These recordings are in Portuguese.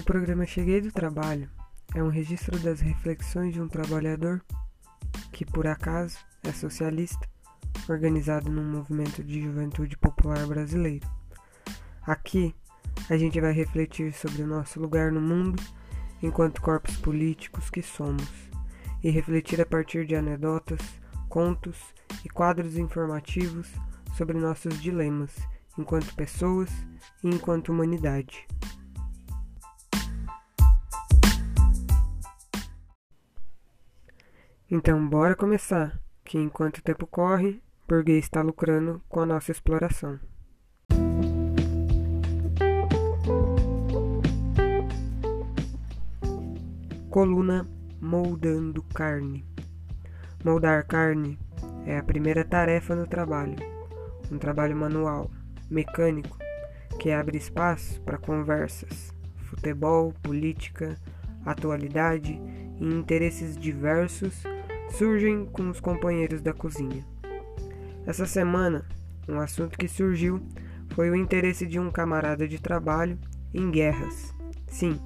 O programa Cheguei do Trabalho é um registro das reflexões de um trabalhador que, por acaso, é socialista, organizado num movimento de juventude popular brasileiro. Aqui, a gente vai refletir sobre o nosso lugar no mundo enquanto corpos políticos que somos e refletir a partir de anedotas, contos e quadros informativos sobre nossos dilemas enquanto pessoas e enquanto humanidade. Então, bora começar, que enquanto o tempo corre, burguês está lucrando com a nossa exploração. Coluna Moldando Carne. Moldar carne é a primeira tarefa no trabalho, um trabalho manual, mecânico, que abre espaço para conversas, futebol, política, atualidade e interesses diversos surgem com os companheiros da cozinha. Essa semana, um assunto que surgiu foi o interesse de um camarada de trabalho em guerras. Sim,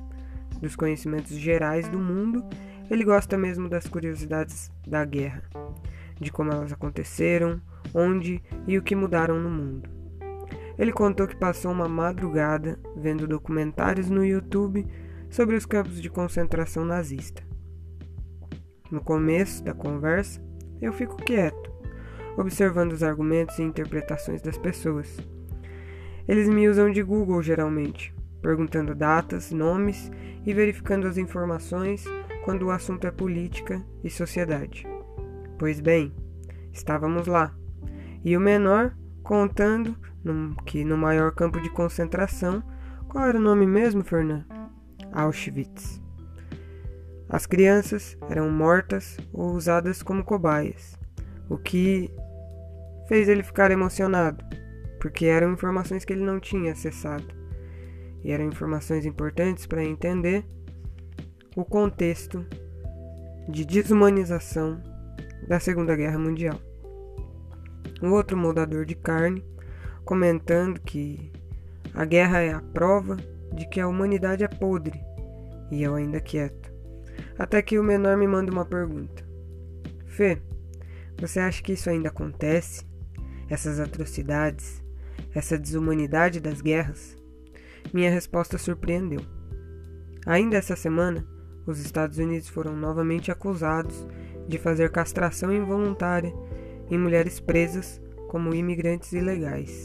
dos conhecimentos gerais do mundo, ele gosta mesmo das curiosidades da guerra, de como elas aconteceram, onde e o que mudaram no mundo. Ele contou que passou uma madrugada vendo documentários no YouTube sobre os campos de concentração nazista. No começo da conversa, eu fico quieto, observando os argumentos e interpretações das pessoas. Eles me usam de Google geralmente, perguntando datas, nomes e verificando as informações quando o assunto é política e sociedade. Pois bem, estávamos lá, e o menor contando que no maior campo de concentração, qual era o nome mesmo, Fernand? Auschwitz. As crianças eram mortas ou usadas como cobaias, o que fez ele ficar emocionado, porque eram informações que ele não tinha acessado e eram informações importantes para entender o contexto de desumanização da Segunda Guerra Mundial. Um outro moldador de carne comentando que a guerra é a prova de que a humanidade é podre, e eu ainda quieto. Até que o menor me manda uma pergunta: Fê, você acha que isso ainda acontece? Essas atrocidades, essa desumanidade das guerras? Minha resposta surpreendeu. Ainda essa semana, os Estados Unidos foram novamente acusados de fazer castração involuntária em mulheres presas como imigrantes ilegais.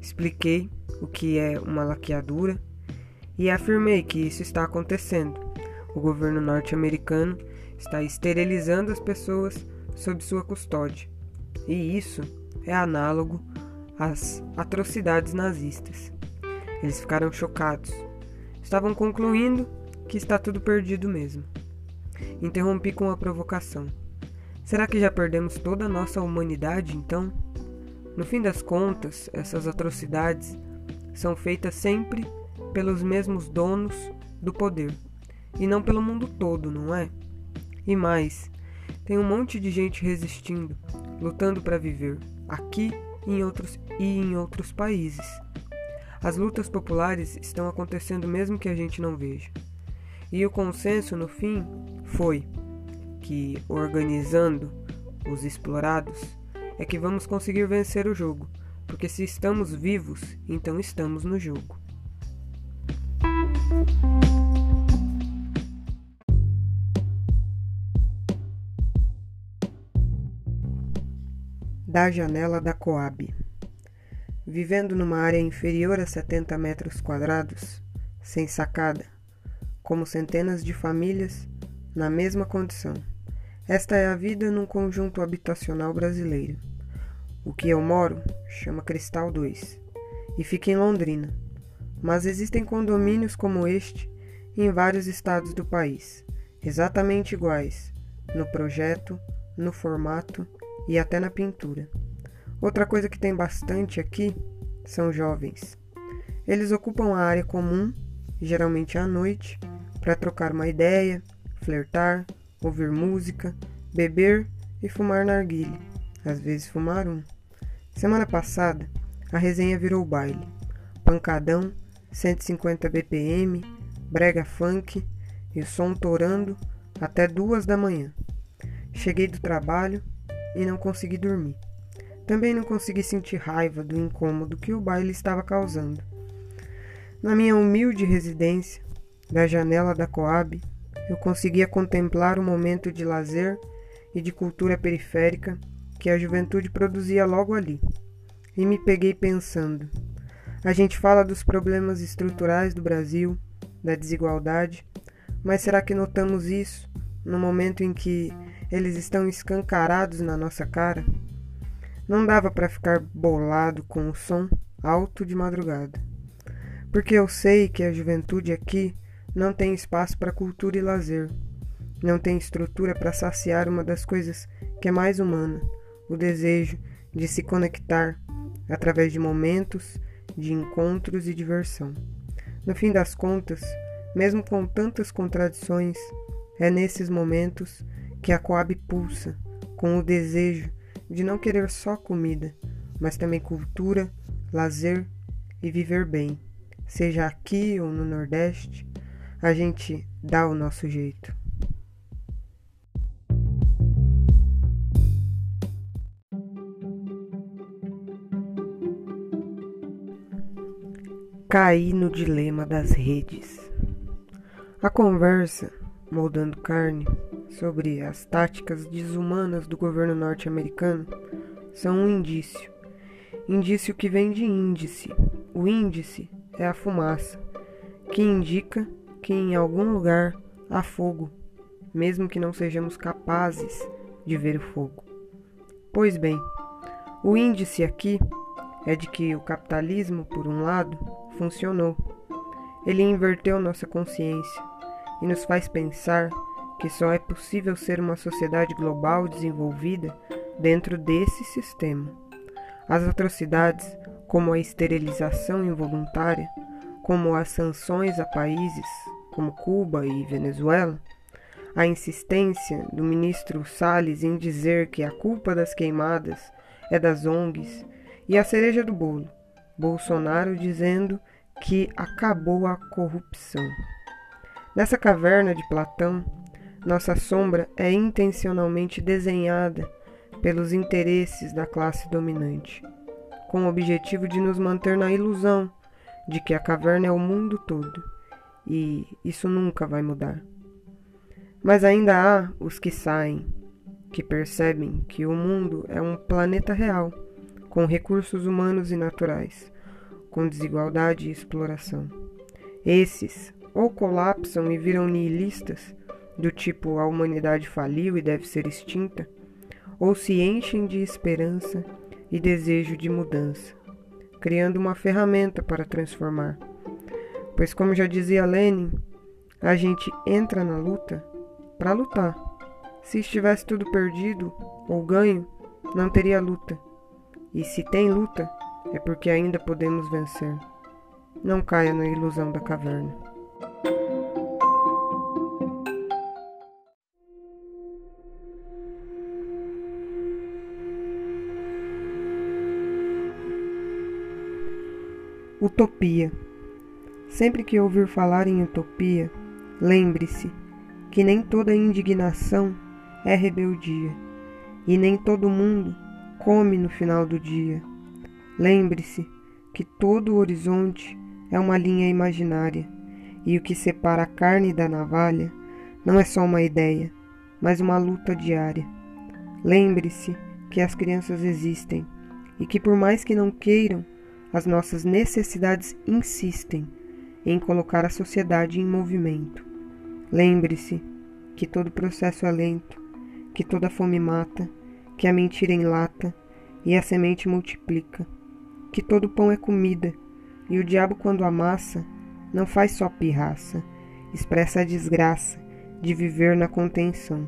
Expliquei o que é uma laqueadura e afirmei que isso está acontecendo. O governo norte-americano está esterilizando as pessoas sob sua custódia, e isso é análogo às atrocidades nazistas. Eles ficaram chocados. Estavam concluindo que está tudo perdido mesmo. Interrompi com uma provocação. Será que já perdemos toda a nossa humanidade então? No fim das contas, essas atrocidades são feitas sempre pelos mesmos donos do poder e não pelo mundo todo, não é? E mais, tem um monte de gente resistindo, lutando para viver aqui e em outros, e em outros países. As lutas populares estão acontecendo mesmo que a gente não veja. E o consenso, no fim, foi que, organizando os explorados, é que vamos conseguir vencer o jogo, porque se estamos vivos, então estamos no jogo. Da janela da Coab vivendo numa área inferior a 70 metros quadrados, sem sacada, como centenas de famílias na mesma condição. Esta é a vida num conjunto habitacional brasileiro. O que eu moro chama Cristal 2 e fica em Londrina, mas existem condomínios como este em vários estados do país, exatamente iguais no projeto, no formato e até na pintura. Outra coisa que tem bastante aqui são jovens. Eles ocupam a área comum, geralmente à noite, para trocar uma ideia, flertar, ouvir música, beber e fumar narguile, às vezes fumar um. Semana passada, a resenha virou baile. Pancadão, 150 BPM, brega funk e som torando até duas da manhã. Cheguei do trabalho e não consegui dormir. Também não consegui sentir raiva do incômodo que o baile estava causando. Na minha humilde residência, da janela da Coab, eu conseguia contemplar o momento de lazer e de cultura periférica que a juventude produzia logo ali. E me peguei pensando: a gente fala dos problemas estruturais do Brasil, da desigualdade, mas será que notamos isso no momento em que eles estão escancarados na nossa cara? Não dava para ficar bolado com o som alto de madrugada. Porque eu sei que a juventude aqui não tem espaço para cultura e lazer. Não tem estrutura para saciar uma das coisas que é mais humana, o desejo de se conectar através de momentos, de encontros e diversão. No fim das contas, mesmo com tantas contradições, é nesses momentos que a Coab pulsa com o desejo de não querer só comida, mas também cultura, lazer e viver bem. Seja aqui ou no Nordeste, a gente dá o nosso jeito. Caí no dilema das redes. A conversa, moldando carne, sobre as táticas desumanas do governo norte-americano são um indício. Indício que vem de índice. O índice é a fumaça, que indica que em algum lugar há fogo, mesmo que não sejamos capazes de ver o fogo. Pois bem, o índice aqui é de que o capitalismo, por um lado, funcionou. Ele inverteu nossa consciência e nos faz pensar que só é possível ser uma sociedade global desenvolvida dentro desse sistema. As atrocidades, como a esterilização involuntária, como as sanções a países como Cuba e Venezuela, a insistência do ministro Salles em dizer que a culpa das queimadas é das ONGs e a cereja do bolo, Bolsonaro dizendo que acabou a corrupção. Nessa caverna de Platão, nossa sombra é intencionalmente desenhada pelos interesses da classe dominante, com o objetivo de nos manter na ilusão de que a caverna é o mundo todo, e isso nunca vai mudar. Mas ainda há os que saem, que percebem que o mundo é um planeta real, com recursos humanos e naturais, com desigualdade e exploração. Esses ou colapsam e viram nihilistas do tipo a humanidade faliu e deve ser extinta, ou se enchem de esperança e desejo de mudança, criando uma ferramenta para transformar. Pois, como já dizia Lenin, a gente entra na luta para lutar. Se estivesse tudo perdido ou ganho, não teria luta. E se tem luta, é porque ainda podemos vencer. Não caia na ilusão da caverna. Utopia. Sempre que ouvir falar em utopia, lembre-se que nem toda indignação é rebeldia, e nem todo mundo come no final do dia. Lembre-se que todo horizonte é uma linha imaginária, e o que separa a carne da navalha não é só uma ideia, mas uma luta diária. Lembre-se que as crianças existem e que, por mais que não queiram, as nossas necessidades insistem em colocar a sociedade em movimento. Lembre-se que todo processo é lento, que toda fome mata, que a mentira enlata e a semente multiplica, que todo pão é comida e o diabo, quando amassa, não faz só pirraça, expressa a desgraça de viver na contenção.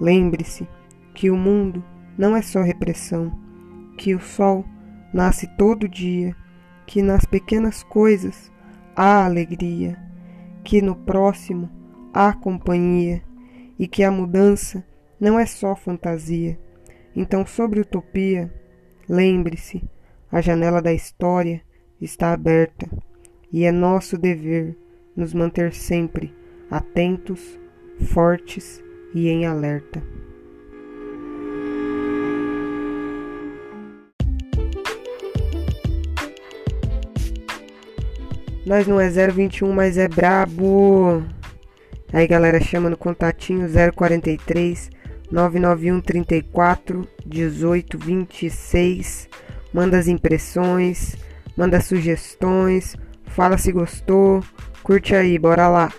Lembre-se que o mundo não é só repressão, que o sol nasce todo dia, que nas pequenas coisas há alegria, que no próximo há companhia e que a mudança não é só fantasia. Então, sobre utopia, lembre-se, a janela da história está aberta e é nosso dever nos manter sempre atentos, fortes e em alerta. Nós não é 021, mas é brabo. Aí galera, chama no contatinho 043 991 34 18 26. Manda as impressões, manda sugestões, fala se gostou. Curte aí, bora lá.